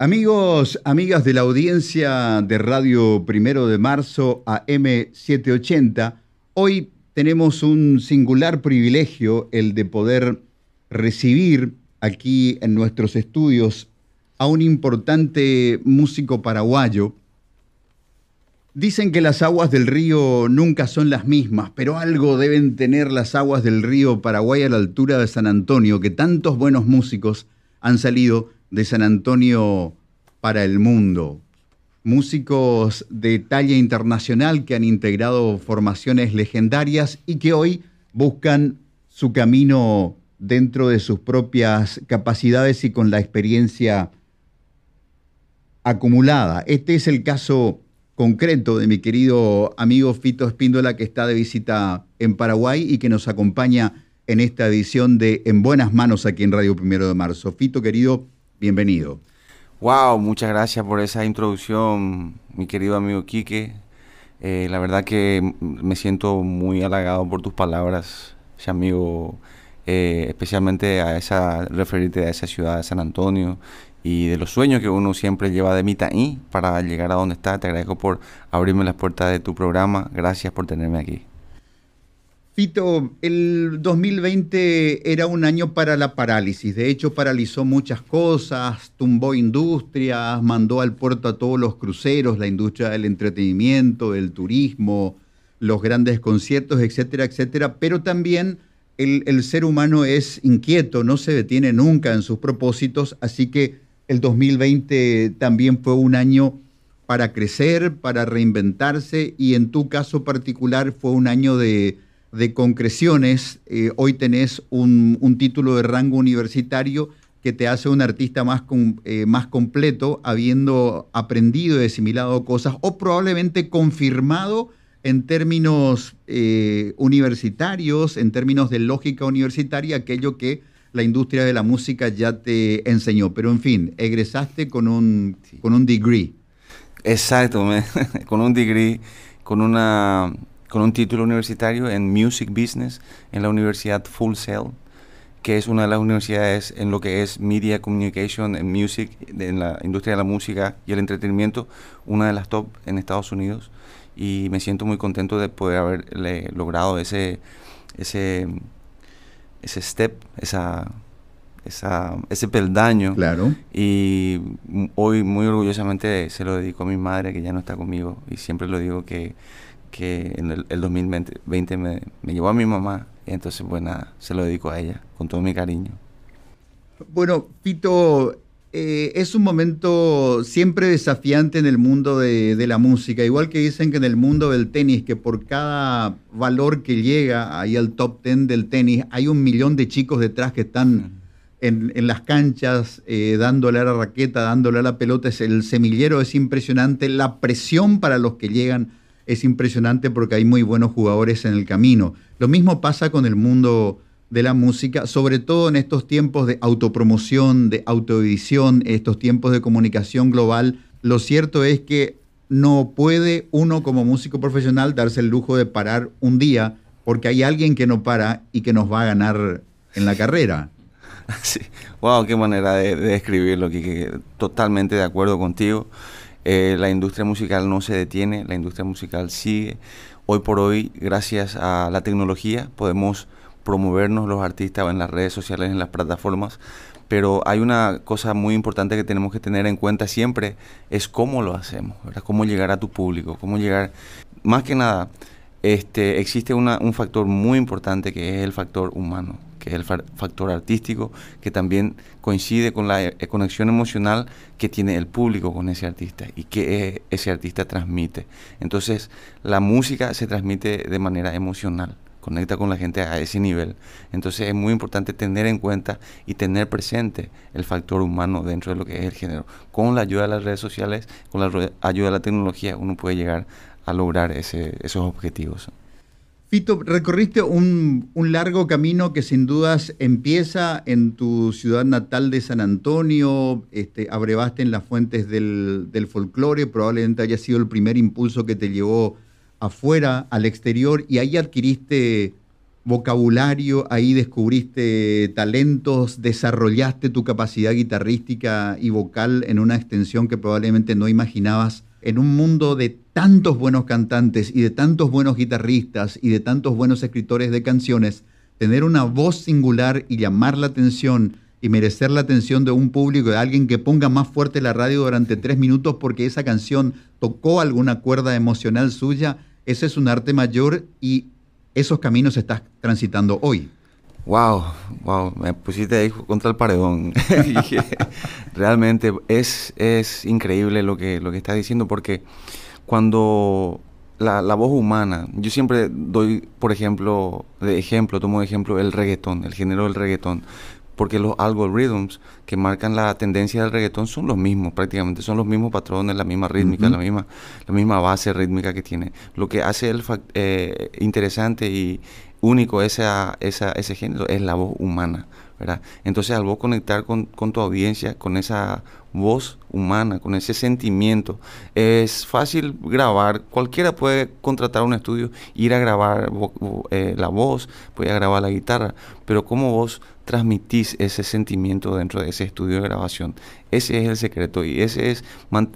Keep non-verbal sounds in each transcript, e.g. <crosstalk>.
Amigos, amigas de la audiencia de Radio Primero de Marzo a M780, hoy tenemos un singular privilegio, el de poder recibir aquí en nuestros estudios a un importante músico paraguayo. Dicen que las aguas del río nunca son las mismas, pero algo deben tener las aguas del río Paraguay a la altura de San Antonio, que tantos buenos músicos han salido de San Antonio para el mundo. Músicos de talla internacional que han integrado formaciones legendarias y que hoy buscan su camino dentro de sus propias capacidades y con la experiencia acumulada. Este es el caso concreto de mi querido amigo Fito Espíndola que está de visita en Paraguay y que nos acompaña en esta edición de En Buenas Manos aquí en Radio Primero de Marzo. Fito, querido, bienvenido. Wow, muchas gracias por esa introducción, mi querido amigo Quique. Eh, la verdad que me siento muy halagado por tus palabras, amigo, eh, especialmente a esa referirte a esa ciudad de San Antonio y de los sueños que uno siempre lleva de Mitaí para llegar a donde está. Te agradezco por abrirme las puertas de tu programa. Gracias por tenerme aquí. Fito, el 2020 era un año para la parálisis. De hecho, paralizó muchas cosas, tumbó industrias, mandó al puerto a todos los cruceros, la industria del entretenimiento, del turismo, los grandes conciertos, etcétera, etcétera. Pero también el, el ser humano es inquieto, no se detiene nunca en sus propósitos. Así que el 2020 también fue un año para crecer, para reinventarse y en tu caso particular fue un año de de concreciones. Eh, hoy tenés un, título de rango universitario que te hace un artista más, eh, más completo, habiendo aprendido y asimilado cosas, o probablemente confirmado en términos eh, universitarios, en términos de lógica universitaria, aquello que la industria de la música ya te enseñó. Pero en fin, egresaste con un, con un degree. Exacto, <laughs> con un degree, con una con un título universitario en Music Business en la Universidad Full Sail, que es una de las universidades en lo que es Media Communication en Music, en la industria de la música y el entretenimiento, una de las top en Estados Unidos. Y me siento muy contento de poder haber logrado ese, ese, ese step, esa, esa, ese peldaño. Claro. Y hoy muy orgullosamente se lo dedico a mi madre, que ya no está conmigo, y siempre lo digo que que en el, 2020 me, llevó a mi mamá, y entonces pues nada, se lo dedico a ella, con todo mi cariño. Bueno, Pito, eh, es un momento siempre desafiante en el mundo de, la música, igual que dicen que en el mundo del tenis, que por cada valor que llega ahí al top ten del tenis, hay un millón de chicos detrás que están en, las canchas, eh, dándole a la raqueta, dándole a la pelota, es, el semillero es impresionante, la presión para los que llegan es impresionante porque hay muy buenos jugadores en el camino. Lo mismo pasa con el mundo de la música, sobre todo en estos tiempos de autopromoción, de autoedición, estos tiempos de comunicación global. Lo cierto es que no puede uno como músico profesional darse el lujo de parar un día porque hay alguien que no para y que nos va a ganar en la carrera. <laughs> Sí. Wow, qué manera de, describirlo, totalmente de acuerdo contigo. Eh, la industria musical no se detiene, la industria musical sigue. Hoy por hoy, gracias a la tecnología, podemos promovernos los artistas en las redes sociales, en las plataformas, pero hay una cosa muy importante que tenemos que tener en cuenta siempre, es cómo lo hacemos, cómo llegar a tu público, cómo llegar, más que nada, este, existe un factor muy importante que es el factor humano que es el factor artístico, que también coincide con la eh, conexión emocional que tiene el público con ese artista y que eh, ese artista transmite. Entonces, la música se transmite de manera emocional conecta con la gente a ese nivel. Entonces es muy importante tener en cuenta y tener presente el factor humano dentro de lo que es el género. Con la ayuda de las redes sociales, con la ayuda de la tecnología, uno puede llegar a lograr ese, esos objetivos. Fito, recorriste un, largo camino que sin dudas empieza en tu ciudad natal de San Antonio, este, abrevaste en las fuentes del, del folclore, probablemente haya sido el primer impulso que te llevó afuera, al exterior, y ahí adquiriste vocabulario, ahí descubriste talentos, desarrollaste tu capacidad guitarrística y vocal en una extensión que probablemente no imaginabas en un mundo de tantos buenos cantantes y de tantos buenos guitarristas y de tantos buenos escritores de canciones, tener una voz singular y llamar la atención y merecer la atención de un público, de alguien que ponga más fuerte la radio durante tres minutos porque esa canción tocó alguna cuerda emocional suya, ese es un arte mayor y esos caminos estás transitando hoy. Wow, wow, me pusiste ahí contra el paredón. <laughs> Realmente es, es increíble lo que, lo que estás diciendo porque cuando la, la, voz humana, yo siempre doy, por ejemplo, de ejemplo, tomo de ejemplo el reggaetón, el género del reggaetón, porque los algorithms que marcan la tendencia del reggaetón son los mismos prácticamente, son los mismos patrones, la misma rítmica, la, misma, la misma base rítmica que tiene. Lo que hace el eh, interesante y, único ese género es la voz humana, ¿verdad? Entonces al vos conectar con, tu audiencia, con esa voz humana, con ese sentimiento, es fácil grabar, cualquiera puede contratar un estudio, ir a grabar eh, la voz, puede grabar la guitarra, pero cómo vos transmitís ese sentimiento dentro de ese estudio de grabación. Ese es el secreto y ese es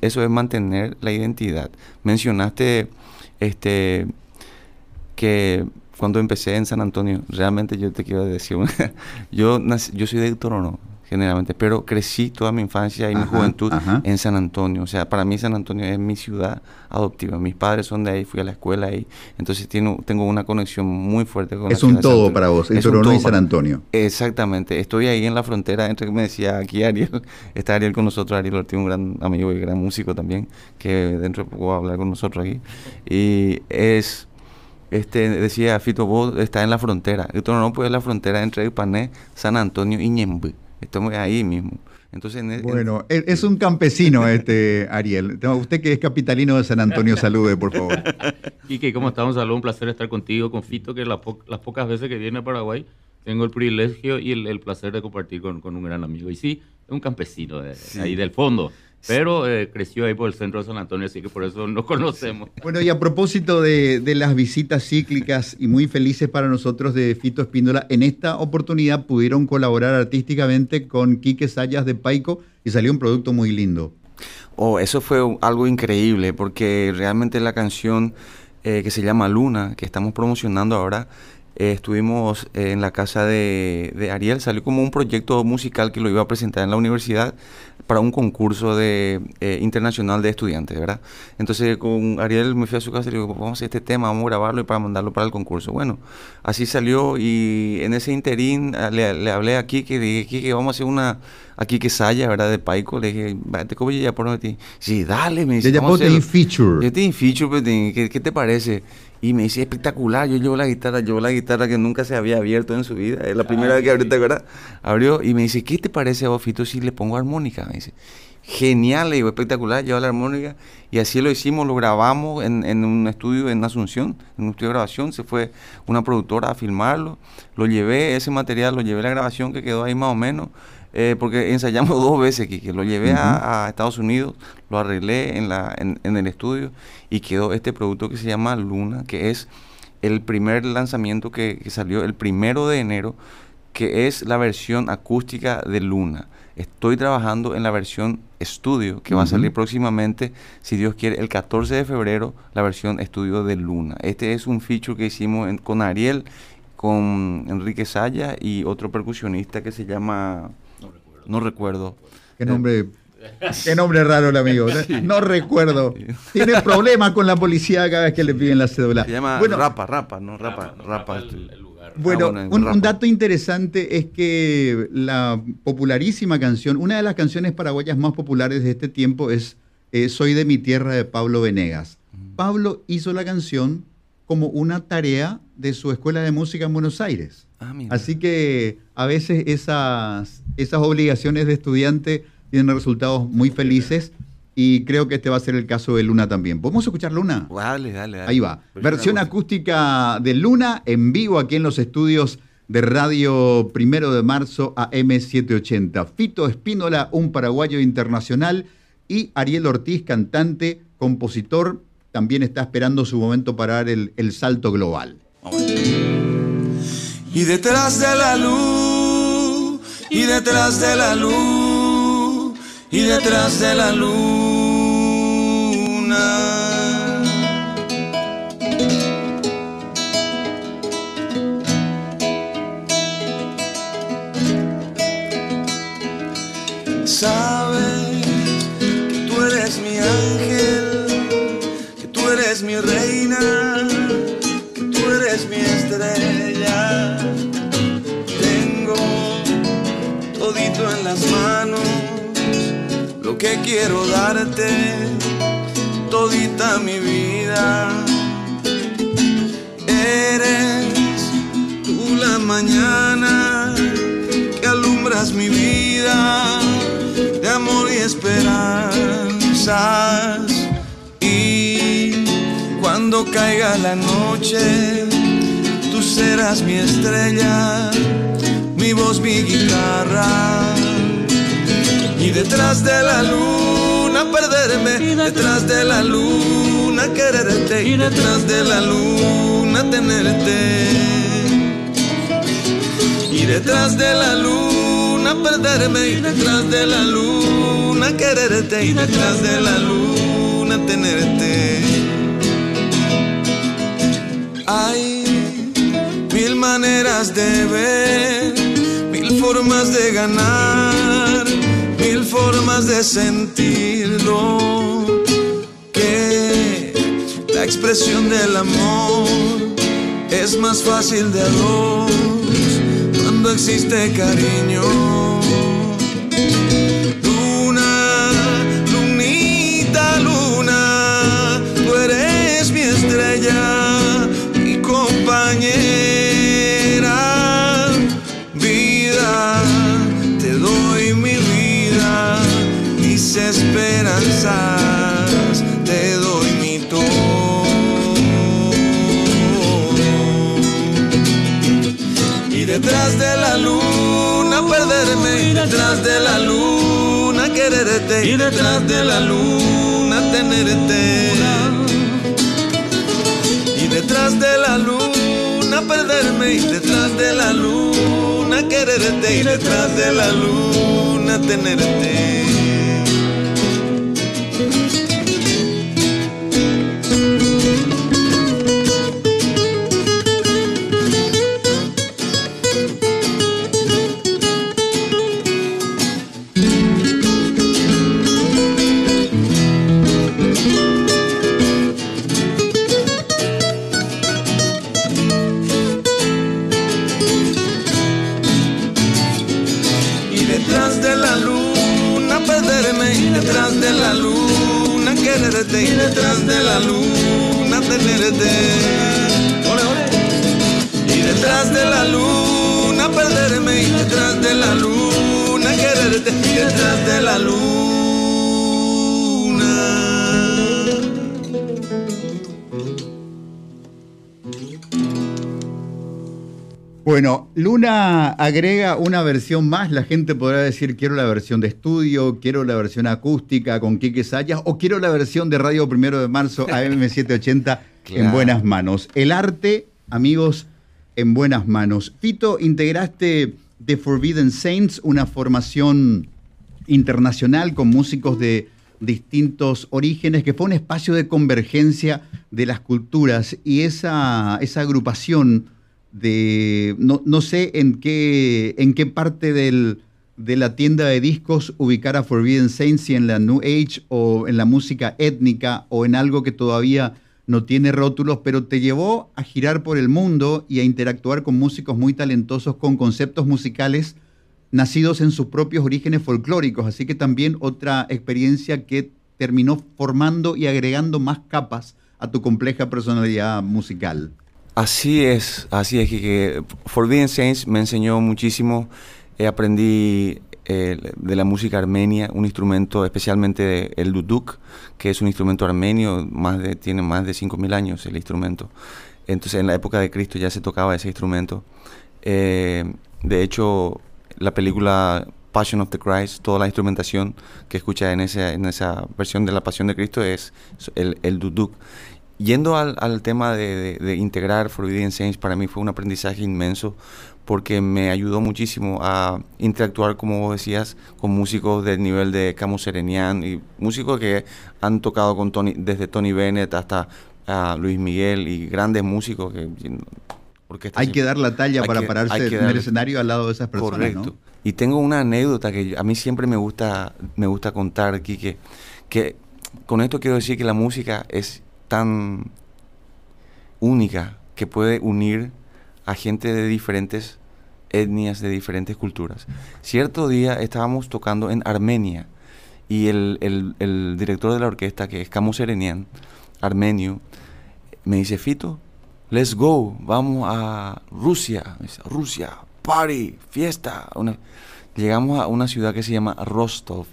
eso es mantener la identidad. Mencionaste este que cuando empecé en San Antonio, realmente yo te quiero decir, <laughs> yo, yo soy de Torono, generalmente, pero crecí toda mi infancia y mi juventud en San Antonio. O sea, para mí San Antonio es mi ciudad adoptiva. Mis padres son de ahí, fui a la escuela ahí. Entonces tengo, tengo una conexión muy fuerte con Es un todo para vos, es Torono y San Antonio. Exactamente. Estoy ahí en la frontera entre, me decía aquí Ariel, <laughs> está Ariel con nosotros, Ariel Ortiz, un gran amigo y gran músico también, que dentro de poco va a hablar con nosotros aquí. Y es este, decía Fito, vos está en la frontera. Esto no puede la frontera entre Ipané, San Antonio y Ñembe. Estamos ahí mismo. Entonces, e, bueno, e, es un campesino este Ariel. Usted que es capitalino de San Antonio, salude, por favor. <laughs> Quique, ¿cómo estamos? Saludos, un placer estar contigo, con Fito, que las, pocas veces que viene a Paraguay tengo el privilegio y el, placer de compartir con, un gran amigo. Y sí, es un campesino de, ahí del fondo. Pero eh, creció ahí por el centro de San Antonio, así que por eso nos <laughs> conocemos. Bueno, y a propósito de, las visitas cíclicas y muy felices para nosotros de Fito Espíndola, en esta oportunidad pudieron colaborar artísticamente con Quique Sayas de Paico y salió un producto muy lindo. Oh, eso fue algo increíble porque realmente la canción eh, que se llama Luna, que estamos promocionando ahora, eh, estuvimos en la casa de, Ariel, salió como un proyecto musical que lo iba a presentar en la universidad para un concurso de, eh, internacional de estudiantes, ¿verdad? Entonces con Ariel me fui a su casa y le digo, vamos a hacer este tema, vamos a grabarlo y para mandarlo para el concurso. Bueno, así salió y en ese interín ah, le, hablé a Kike, dije, que vamos a hacer una, aquí que Saya, ¿verdad? De Paico, le dije, te como ya por ti. Sí, dale, me dice. Ya feature. Yo te feature, ¿qué, ¿qué te parece? Y me dice, espectacular, yo llevo la guitarra, llevo la guitarra que nunca se había abierto en su vida. Es la primera vez que abrió, ¿te acuerdas? Abrió y me dice, ¿qué te parece a vos, Fito, si le pongo armónica? Me dice, genial, le digo, espectacular, lleva la armónica. Y así lo hicimos, lo grabamos en, en, un estudio en Asunción, en un estudio de grabación. Se fue una productora a filmarlo. Lo llevé, ese material, lo llevé a la grabación que quedó ahí más o menos. Eh, porque ensayamos <laughs> dos veces, que lo llevé a, Estados Unidos, lo arreglé en, la, en, el estudio y quedó este producto que se llama Luna, que es el primer lanzamiento que, salió el primero de enero, que es la versión acústica de Luna. Estoy trabajando en la versión estudio, que va a salir próximamente, si Dios quiere, el 14 de febrero, la versión estudio de Luna. Este es un feature que hicimos con Ariel, con Enrique Saya y otro percusionista que se llama no recuerdo. Qué nombre, qué nombre raro el amigo. No recuerdo. Tiene problemas con la policía cada vez que le piden la cédula. Se llama Rapa, Rapa, no Rapa, Rapa. Bueno, ah, un, dato interesante es que la popularísima canción, una de las canciones paraguayas más populares de este tiempo es eh, Soy de mi tierra de Pablo Venegas. Pablo hizo la canción como una tarea de su escuela de música en Buenos Aires. Ah, Así que a veces esas, esas obligaciones de estudiante tienen resultados muy felices y creo que este va a ser el caso de Luna también. ¿Podemos escuchar Luna? Dale, dale, Ahí va. Versión acústica de Luna en vivo aquí en los estudios de Radio Primero de Marzo a M780. Fito Espínola, un paraguayo internacional, y Ariel Ortiz, cantante, compositor, también está esperando su momento para dar el, el salto global. Y detrás de la luz, y detrás de la luz, y detrás de la luna. Que quiero darte, todita mi vida. Eres tú la mañana que alumbras mi vida de amor y esperanzas. Y cuando caiga la noche, tú serás mi estrella, mi voz, mi guitarra. Y detrás de la luna perderme, detrás de la luna quererte, y detrás de la luna tenerte. Y detrás de la luna perderme y detrás de la luna quererte y detrás de la luna tenerte. Hay mil maneras de ver, mil formas de ganar, formas de sentirlo. Que la expresión del amor es más fácil de dos cuando existe cariño. Y detrás de la luna tenerte. Y detrás de la luna perderme, y detrás de la luna quererte, y detrás de la luna tenerte. Y detrás de la luna tenerte. Y detrás de la luna perderme y detrás de la luna quererte y detrás de la luna. Bueno, Luna agrega una versión más. La gente podrá decir, quiero la versión de estudio, quiero la versión acústica con Quique Sayas o quiero la versión de Radio Primero de Marzo AM780 <laughs> en buenas manos. El arte, amigos, en buenas manos. Fito, integraste The Forbidden Saints, una formación internacional con músicos de distintos orígenes, que fue un espacio de convergencia de las culturas y esa, esa agrupación de, no, sé en qué, en qué parte del, de la tienda de discos ubicar a Forbidden Saints, si en la New Age o en la música étnica o en algo que todavía no tiene rótulos, pero te llevó a girar por el mundo y a interactuar con músicos muy talentosos con conceptos musicales nacidos en sus propios orígenes folclóricos, así que también otra experiencia que terminó formando y agregando más capas a tu compleja personalidad musical. Así es, así es, que Forbidden Saints me enseñó muchísimo. Eh, aprendí de la música armenia, un instrumento especialmente el duduk, que es un instrumento armenio, más de, tiene más de 5.000 años el instrumento. Entonces en la época de Cristo ya se tocaba ese instrumento. Eh, de hecho, la película Passion of the Christ, toda la instrumentación que escucha en esa, en esa versión de la Pasión de Cristo es el, el duduk. Yendo al, al tema de, de, de, integrar Forbidden Saints, para mí fue un aprendizaje inmenso porque me ayudó muchísimo a interactuar, como vos decías, con músicos del nivel de Camus Serenian y músicos que han tocado con Tony, desde Tony Bennett hasta uh, Luis Miguel y grandes músicos que... Hay que dar la talla para que, pararse en el escenario al lado de esas personas. Correcto. ¿no? Y tengo una anécdota que a mí siempre me gusta, me gusta contar aquí, que, que con esto quiero decir que la música es tan única que puede unir a gente de diferentes etnias, de diferentes culturas. Cierto día estábamos tocando en Armenia y el, el, director de la orquesta, que es Camus Serenian, armenio, me dice, Fito, let's go, vamos a Rusia. Dice, Rusia, party, fiesta. Llegamos a una ciudad que se llama Rostov,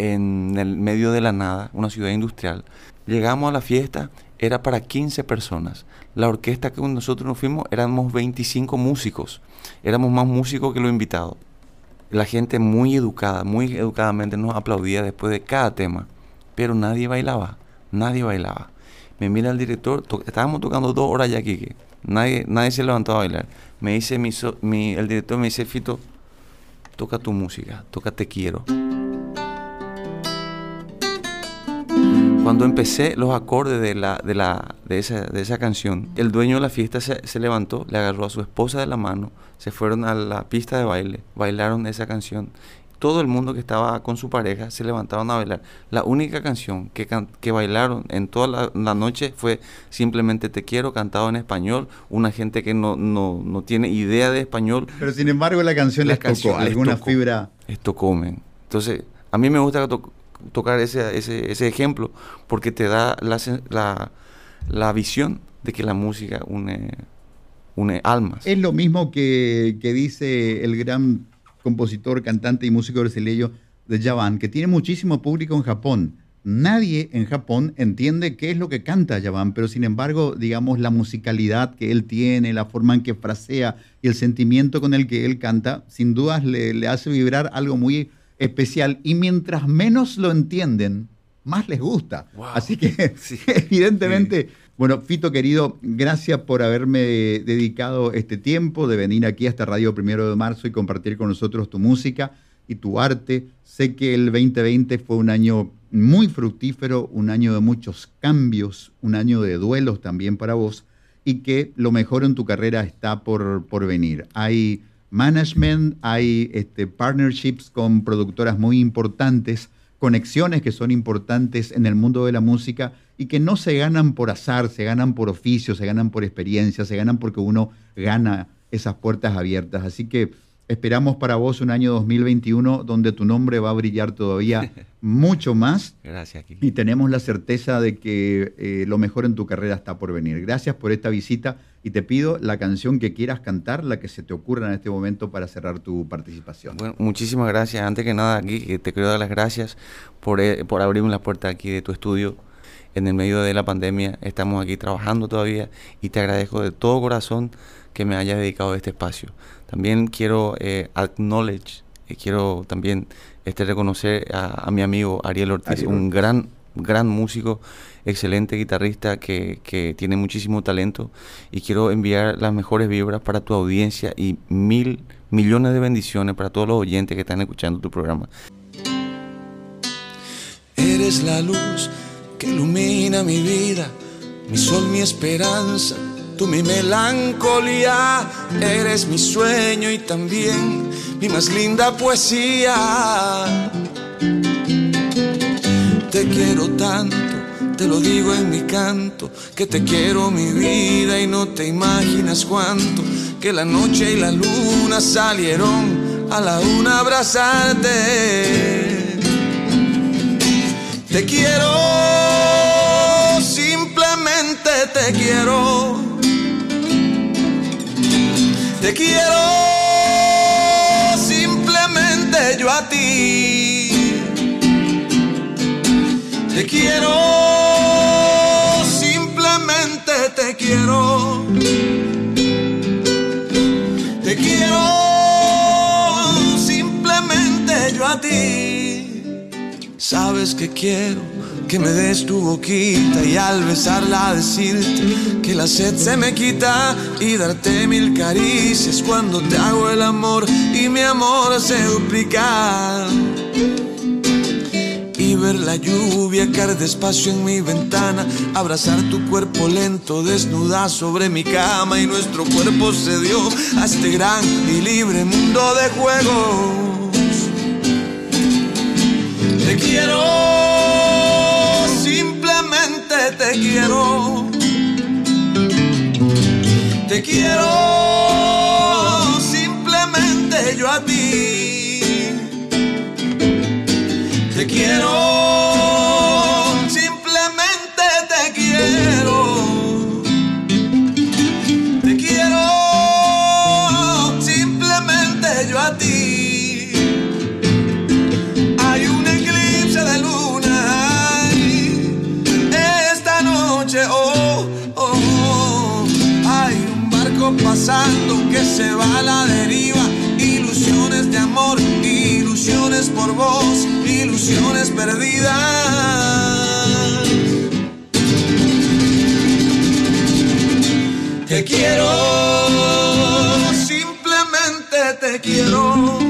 en el medio de la nada, una ciudad industrial. Llegamos a la fiesta, era para 15 personas. La orquesta que nosotros nos fuimos éramos 25 músicos. Éramos más músicos que los invitados. La gente muy educada, muy educadamente nos aplaudía después de cada tema, pero nadie bailaba, nadie bailaba. Me mira el director, estábamos tocando dos horas ya aquí, nadie, nadie se levantó a bailar. Me dice mi, mi, el director me dice, Fito, toca tu música, toca Te Quiero. Cuando empecé los acordes de, la, de, la, de, esa, de esa canción, el dueño de la fiesta se, se, levantó, le agarró a su esposa de la mano, se fueron a la pista de baile, bailaron esa canción. Todo el mundo que estaba con su pareja se levantaron a bailar. La única canción que, que bailaron en toda la, la, noche fue simplemente Te quiero, cantado en español. Una gente que no, no, no tiene idea de español. Pero sin embargo la canción la les canción tocó, alguna les tocó, fibra. Esto comen. Entonces, a mí me gusta tocar ese, ese, ese, ejemplo porque te da la, la, la, visión de que la música une, une almas. Es lo mismo que, que dice el gran compositor, cantante y músico brasileño de Javan, que tiene muchísimo público en Japón. Nadie en Japón entiende qué es lo que canta Javan, pero sin embargo, digamos, la musicalidad que él tiene, la forma en que frasea y el sentimiento con el que él canta, sin dudas le, le hace vibrar algo muy especial y mientras menos lo entienden, más les gusta. Wow. Así que <laughs> sí. <laughs> evidentemente, sí. bueno, Fito querido, gracias por haberme dedicado este tiempo de venir aquí hasta Radio Primero de Marzo y compartir con nosotros tu música y tu arte. Sé que el 2020 fue un año muy fructífero, un año de muchos cambios, un año de duelos también para vos y que lo mejor en tu carrera está por, por venir. Hay management, hay este, partnerships con productoras muy importantes, conexiones que son importantes en el mundo de la música y que no se ganan por azar, se ganan por oficio, se ganan por experiencia, se ganan porque uno gana esas puertas abiertas. Así que esperamos para vos un año 2021 donde tu nombre va a brillar todavía <laughs> mucho más. Gracias. Kiki. Y tenemos la certeza de que eh, lo mejor en tu carrera está por venir. Gracias por esta visita y te pido la canción que quieras cantar, la que se te ocurra en este momento para cerrar tu participación. Bueno, muchísimas gracias. Antes que nada, aquí te quiero dar las gracias por, eh, por abrirme la puerta aquí de tu estudio. En el medio de la pandemia estamos aquí trabajando todavía y te agradezco de todo corazón que me hayas dedicado este espacio. También quiero eh, acknowledge, eh, quiero también este, reconocer a, a mi amigo Ariel Ortiz, Ariel. un gran, gran músico excelente guitarrista que, que, tiene muchísimo talento y quiero enviar las mejores vibras para tu audiencia y mil millones de bendiciones para todos los oyentes que están escuchando tu programa. Eres la luz que ilumina mi vida, mi sol, mi esperanza, tú mi melancolía, eres mi sueño y también mi más linda poesía. Te quiero tanto te lo digo en mi canto, que te quiero mi vida y no te imaginas cuánto, que la noche y la luna salieron a la una a abrazarte. Te quiero, simplemente te quiero. Te quiero, simplemente yo a ti. Te quiero te quiero. Te quiero simplemente yo a ti. Sabes que quiero que me des tu boquita y al besarla decirte que la sed se me quita y darte mil caricias cuando te hago el amor y mi amor se duplica y ver la lluvia caer despacio en mi ventana, abrazar tu cuerpo lento, desnuda sobre mi cama y nuestro cuerpo se dio a este gran y libre mundo de juegos. Te quiero, te quiero. Te quiero, simplemente yo a ti. Te quiero, perdidas. Te quiero, simplemente te quiero.